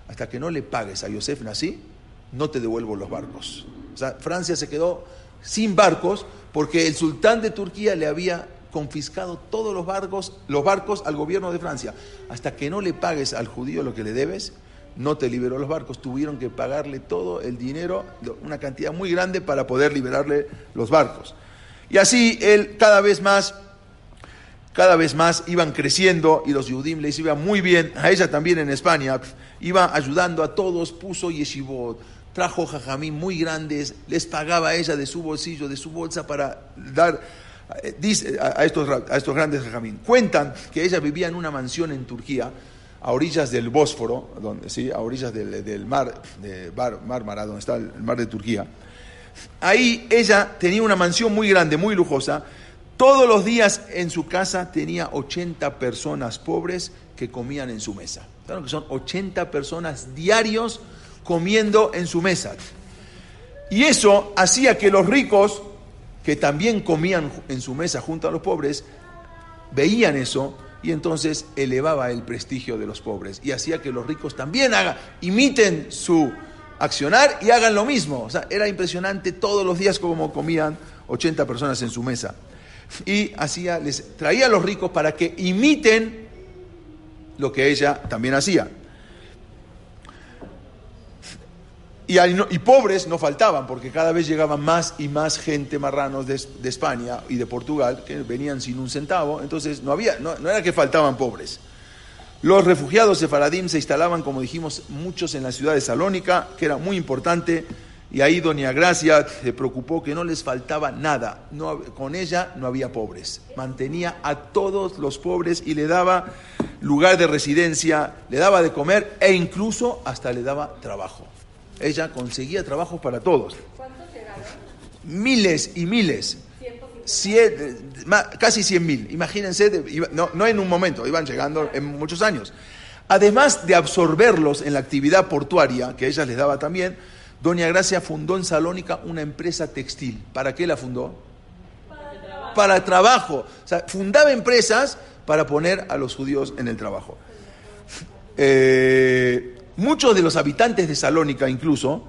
Hasta que no le pagues a Yosef Nasí, no te devuelvo los barcos. O sea, Francia se quedó sin barcos porque el sultán de Turquía le había confiscado todos los barcos, los barcos al gobierno de Francia. Hasta que no le pagues al judío lo que le debes, no te liberó los barcos. Tuvieron que pagarle todo el dinero, una cantidad muy grande para poder liberarle los barcos. Y así él cada vez más cada vez más iban creciendo y los Yudim les iba muy bien, a ella también en España, iba ayudando a todos, puso yeshivot, trajo jajamín muy grandes, les pagaba a ella de su bolsillo, de su bolsa para dar eh, a, estos, a estos grandes jajamín. Cuentan que ella vivía en una mansión en Turquía, a orillas del Bósforo, donde, ¿sí? a orillas del, del mar, de Mármara, donde está el mar de Turquía. Ahí ella tenía una mansión muy grande, muy lujosa. Todos los días en su casa tenía 80 personas pobres que comían en su mesa. Claro que son 80 personas diarios comiendo en su mesa. Y eso hacía que los ricos, que también comían en su mesa junto a los pobres, veían eso y entonces elevaba el prestigio de los pobres y hacía que los ricos también hagan, imiten su accionar y hagan lo mismo. O sea, era impresionante todos los días como comían 80 personas en su mesa. Y hacía, les traía a los ricos para que imiten lo que ella también hacía. Y, y pobres no faltaban, porque cada vez llegaban más y más gente marranos de, de España y de Portugal que venían sin un centavo, entonces no, había, no, no era que faltaban pobres. Los refugiados de Faradim se instalaban, como dijimos, muchos en la ciudad de Salónica, que era muy importante, y ahí doña Gracia se preocupó que no les faltaba nada. No, con ella no había pobres. Mantenía a todos los pobres y le daba lugar de residencia, le daba de comer e incluso hasta le daba trabajo. Ella conseguía trabajo para todos. ¿Cuántos llegaron? Miles y miles. 150. Cien- ma- casi 100 mil. Imagínense, de- iba- no, en un momento, iban llegando en muchos años. Además de absorberlos en la actividad portuaria, que ella les daba también, Doña Gracia fundó en Salónica una empresa textil. ¿Para qué la fundó? Para trabajo. O sea, fundaba empresas para poner a los judíos en el trabajo. Eh, muchos de los habitantes de Salónica, incluso,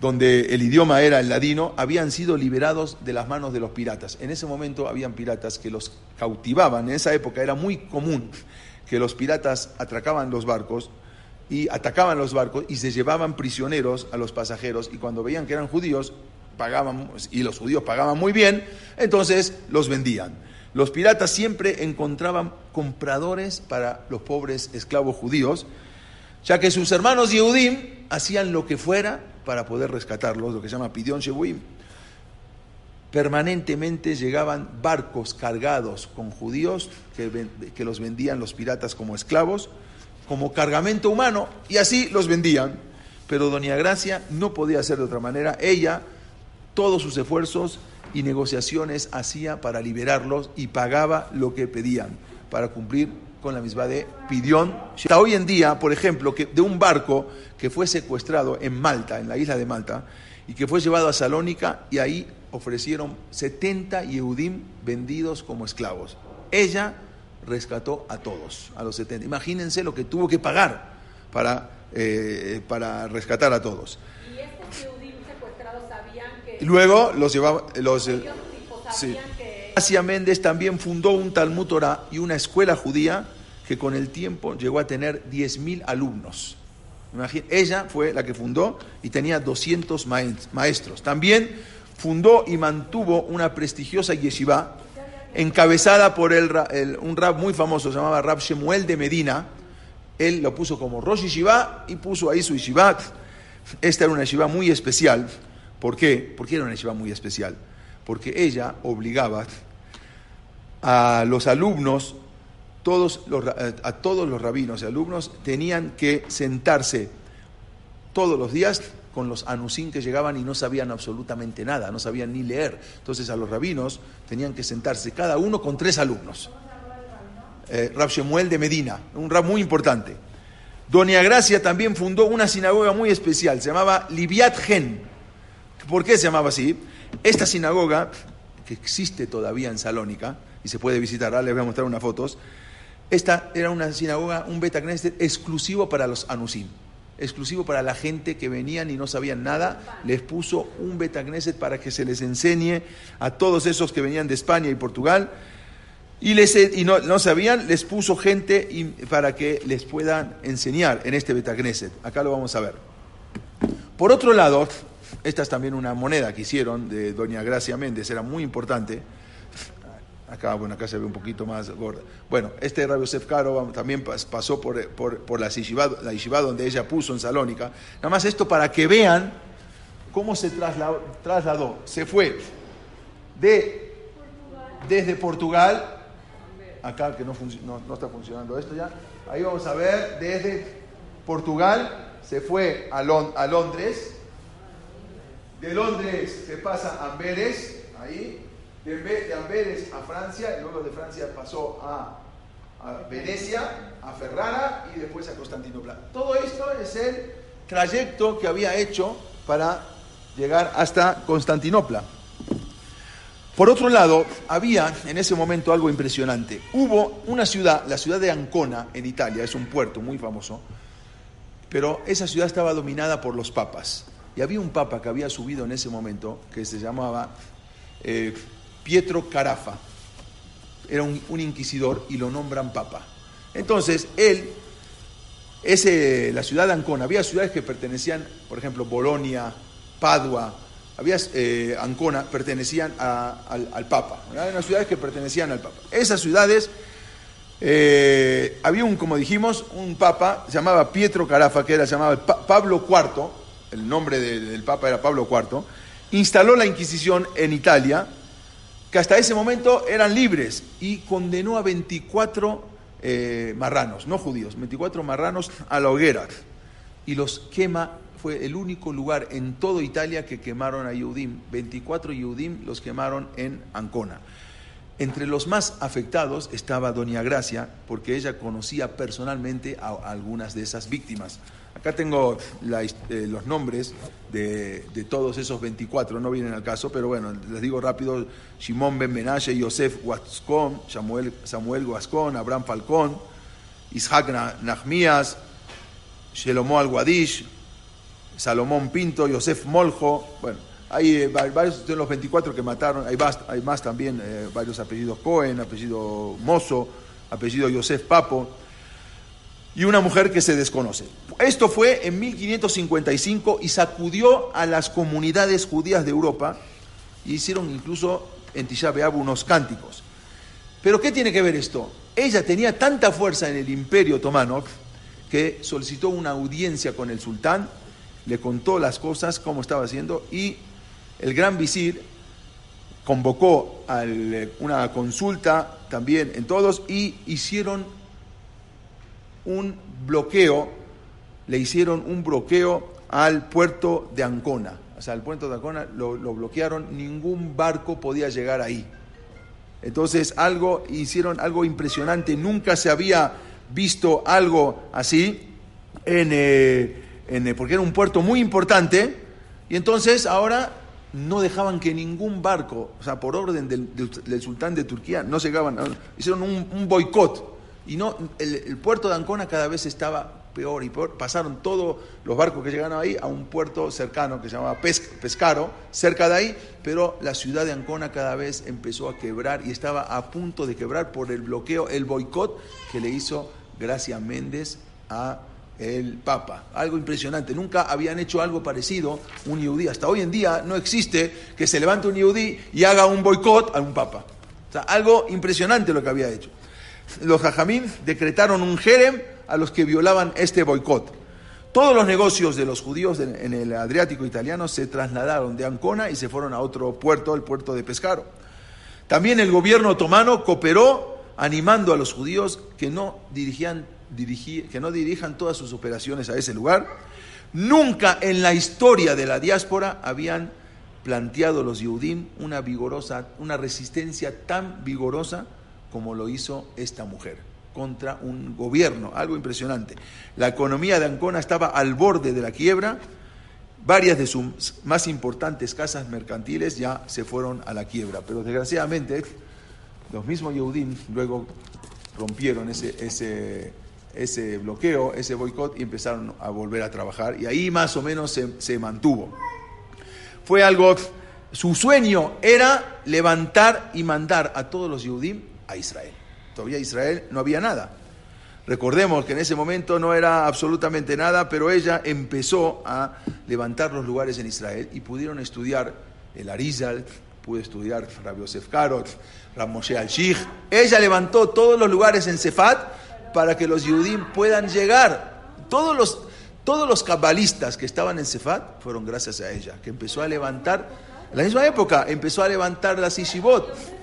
donde el idioma era el ladino, habían sido liberados de las manos de los piratas. En ese momento habían piratas que los cautivaban. En esa época era muy común que los piratas atracaban los barcos y atacaban los barcos y se llevaban prisioneros a los pasajeros y cuando veían que eran judíos pagaban y los judíos pagaban muy bien, entonces los vendían. Los piratas siempre encontraban compradores para los pobres esclavos judíos, ya que sus hermanos Yehudim hacían lo que fuera para poder rescatarlos, lo que se llama Pidión Shebuim. Permanentemente llegaban barcos cargados con judíos que, que los vendían los piratas como esclavos como cargamento humano y así los vendían. Pero Doña Gracia no podía hacer de otra manera. Ella, todos sus esfuerzos y negociaciones hacía para liberarlos y pagaba lo que pedían para cumplir con la misma de Pidión. Hasta hoy en día, por ejemplo, que de un barco que fue secuestrado en Malta, en la isla de Malta, y que fue llevado a Salónica y ahí ofrecieron 70 Yehudim vendidos como esclavos. Ella rescató a todos, a los 70. Imagínense lo que tuvo que pagar para, eh, para rescatar a todos. Y estos Yehudim secuestrados sabían que... Luego los llevaba... Los, ellos tipo sí. sabían que... Asia Méndez también fundó un Talmud Torah y una escuela judía que con el tiempo llegó a tener 10.000 alumnos. Ella fue la que fundó y tenía 200 maes- maestros. También fundó y mantuvo una prestigiosa yeshiva encabezada por un rab muy famoso, se llamaba Rab Shemuel de Medina. Él lo puso como Rosh Yeshiva y puso ahí su yeshiva. Esta era una yeshiva muy especial. ¿Por qué? ¿Por qué era una yeshiva muy especial? Porque ella obligaba a los alumnos, todos los eh, a todos los rabinos y alumnos tenían que sentarse todos los días con los anusín que llegaban y no sabían absolutamente nada, no sabían ni leer. Entonces a los rabinos tenían que sentarse cada uno con tres alumnos. Eh, Rab Shemuel de Medina, un rab muy importante. Doña Gracia también fundó una sinagoga muy especial, se llamaba Libiat Gen. ¿Por qué se llamaba así? Esta sinagoga, que existe todavía en Salónica, y se puede visitar, les voy a mostrar unas fotos, esta era una sinagoga, un Beta Knesset exclusivo para los Anusim, exclusivo para la gente que venían y no sabían nada, les puso un Beta Knesset para que se les enseñe a todos esos que venían de España y Portugal, y, les, y no, no sabían, les puso gente para que les puedan enseñar en este Beta Knesset. Acá lo vamos a ver. Por otro lado, esta es también una moneda que hicieron de Doña Gracia Méndez, era muy importante. Acá, bueno, acá se ve un poquito más gorda. Bueno, este Rabio Yosef Karo también pas- pasó por, por, por la, yeshiva, la yeshiva donde ella puso en Salónica. Nada más esto para que vean cómo se trasladó. trasladó. Se fue de, desde Portugal, acá que no, no, no está funcionando esto ya, ahí vamos a ver, desde Portugal se fue a, a Londres, de Londres se pasa a Amberes, ahí, de, Ambe- de Amberes a Francia, y luego de Francia pasó a, a Venecia, a Ferrara y después a Constantinopla. Todo esto es el trayecto que había hecho para llegar hasta Constantinopla. Por otro lado, había en ese momento algo impresionante. Hubo una ciudad, la ciudad de Ancona, en Italia, es un puerto muy famoso, pero esa ciudad estaba dominada por los papas. Y había un papa que había subido en ese momento, que se llamaba eh, Pietro Carafa. Era un, inquisidor y lo nombran papa. Entonces, él, ese, la ciudad de Ancona, había ciudades que pertenecían, por ejemplo, Bolonia, Padua, había eh, Ancona, pertenecían al, Papa. ¿verdad? Eran ciudades que pertenecían al Papa. Esas ciudades, eh, había un, como dijimos, un Papa, se llamaba Pietro Carafa, que era llamado Pablo IV, el nombre de- del Papa era Pablo IV, instaló la Inquisición en Italia, que hasta ese momento eran libres y condenó a 24 eh, marranos, no judíos, 24 marranos a la hoguera y los quema. Fue el único lugar en toda Italia que quemaron a Yehudim. 24 Yehudim los quemaron en Ancona. Entre los más afectados estaba Doña Gracia, porque ella conocía personalmente a algunas de esas víctimas. Acá tengo eh, los nombres de, todos esos 24, no vienen al caso, pero bueno, les digo rápido, Shimon Ben Yosef Guascón, Samuel, Samuel Guascón, Abraham Falcón, Isaac Na- Nahmías, Shelomo Alguadish, Salomón Pinto, Yosef Moljo, bueno, hay eh, va- varios de los 24 que mataron, hay más, hay más también, eh, varios apellidos Cohen, apellido Mozo, apellido Yosef Papo, y una mujer que se desconoce. Esto fue en 1555 y sacudió a las comunidades judías de Europa y hicieron incluso en Tisha unos cánticos. Pero ¿qué tiene que ver esto? Ella tenía tanta fuerza en el imperio otomano que solicitó una audiencia con el sultán, le contó las cosas, cómo estaba haciendo, y el gran visir convocó a una consulta también en todos y hicieron un bloqueo, le hicieron un bloqueo al puerto de Ancona. O sea, el puerto de Ancona lo, lo bloquearon, ningún barco podía llegar ahí. Entonces, algo hicieron algo impresionante, nunca se había visto algo así en, eh, en, eh, porque era un puerto muy importante y entonces ahora no dejaban que ningún barco, o sea, por orden del, sultán de Turquía, no llegaban, hicieron un boicot y no, el, puerto de Ancona cada vez estaba peor y. Pasaron todos los barcos que llegaron ahí a un puerto cercano que se llamaba Pes- Pescaro, cerca de ahí, pero la ciudad de Ancona cada vez empezó a quebrar y estaba a punto de quebrar por el bloqueo, el boicot que le hizo Gracia Méndez a el Papa. Algo impresionante. Nunca habían hecho algo parecido un yudí. Hasta hoy en día no existe que se levante un yudí y haga un boicot a un Papa. Algo impresionante lo que había hecho. Los jajamín decretaron un jerem a los que violaban este boicot. Todos los negocios de los judíos en el Adriático italiano se trasladaron de Ancona y se fueron a otro puerto, el puerto de Pescaro. También el gobierno otomano cooperó animando a los judíos que no, dirigían, dirigí- que no dirijan todas sus operaciones a ese lugar. Nunca en la historia de la diáspora habían planteado los Yehudim una vigorosa, una resistencia tan vigorosa como lo hizo esta mujer contra un gobierno, algo impresionante. La economía de Ancona estaba al borde de la quiebra, varias de sus más importantes casas mercantiles ya se fueron a la quiebra, pero desgraciadamente los mismos Yehudim luego rompieron ese, ese, ese bloqueo, ese boicot y empezaron a volver a trabajar y ahí más o menos se, se mantuvo. Fue algo, su sueño era levantar y mandar a todos los Yehudim a Israel. Todavía Israel no había nada. Recordemos que en ese momento no era absolutamente nada, pero ella empezó a levantar los lugares en Israel y pudieron estudiar el Arizal, pudo estudiar Rabbi Yosef Karot, Rab Moshe al-Shich. Ella levantó todos los lugares en Sefat para que los Yehudim puedan llegar. Todos los, todos los cabalistas que estaban en Sefat fueron gracias a ella, que empezó a levantar, en la misma época, empezó a levantar las Ishibot.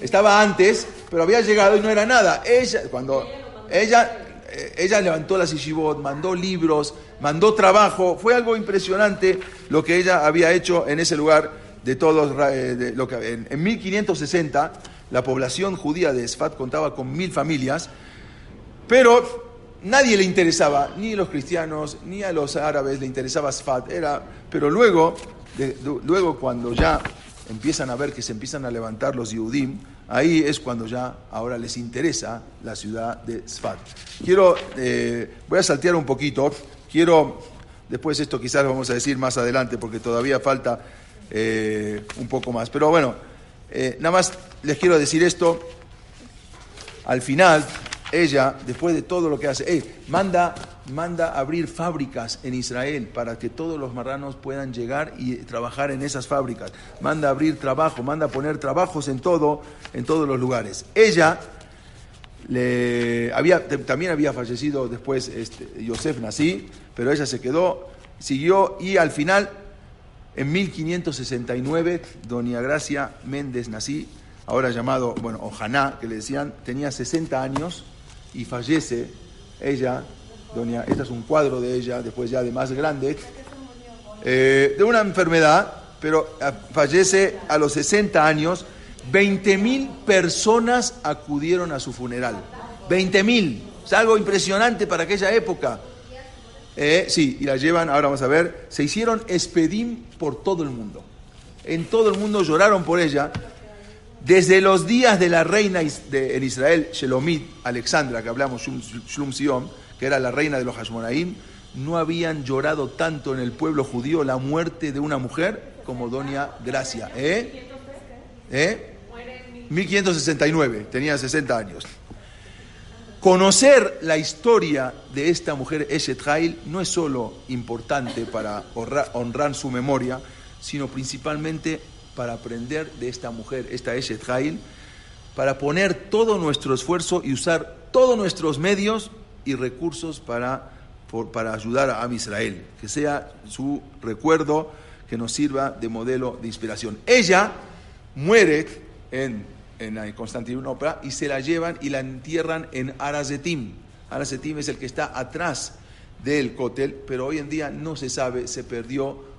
Estaba antes, pero había llegado y no era nada. Ella, cuando ella, eh, ella levantó las Ishibot, mandó libros, mandó trabajo, fue algo impresionante lo que ella había hecho en ese lugar de todos, eh, de lo que, en, en 1560 la población judía de Sfat contaba con mil familias, pero nadie le interesaba, ni a los cristianos, ni a los árabes le interesaba Sfat, era, pero luego, de- luego cuando ya empiezan a ver que se empiezan a levantar los Yehudim, ahí es cuando ya ahora les interesa la ciudad de Sfat. Quiero, eh, voy a saltear un poquito, quiero, después esto quizás lo vamos a decir más adelante porque todavía falta eh, un poco más, pero bueno, eh, nada más les quiero decir esto, al final, ella, después de todo lo que hace, manda, manda abrir fábricas en Israel para que todos los marranos puedan llegar y trabajar en esas fábricas. Manda abrir trabajo, manda poner trabajos en todo, en todos los lugares. Ella había, también había fallecido después este, Yosef Nasí, pero ella se quedó, siguió y al final, en 1569, doña Gracia Méndez Nasí, ahora llamado, bueno, Ojaná, que le decían, tenía 60 años y fallece ella, doña, este es un cuadro de ella, después ya de más grande, eh, de una enfermedad, pero eh, fallece a los 60 años. 20 mil personas acudieron a su funeral. 20 mil. Es algo impresionante para aquella época. Eh, sí, y la llevan, ahora vamos a ver, se hicieron espedim por todo el mundo. En todo el mundo lloraron por ella. Desde los días de la reina en Israel, Shelomit, Alexandra, que hablamos, Shlum Sion, que era la reina de los Hashmonaim, no habían llorado tanto en el pueblo judío la muerte de una mujer como Doña Gracia. ¿Eh? ¿Eh? 1569, tenía 60 años. Conocer la historia de esta mujer Eshet Hail no es solo importante para honrar, honrar su memoria, sino principalmente para aprender de esta mujer, esta Eshet Hail, para poner todo nuestro esfuerzo y usar todos nuestros medios y recursos para, para ayudar a Am Israel, que sea su recuerdo que nos sirva de modelo de inspiración. Ella muere en, en Constantinopla y se la llevan y la entierran en Arazetim. Har Setim es el que está atrás del Kotel, pero hoy en día no se sabe, se perdió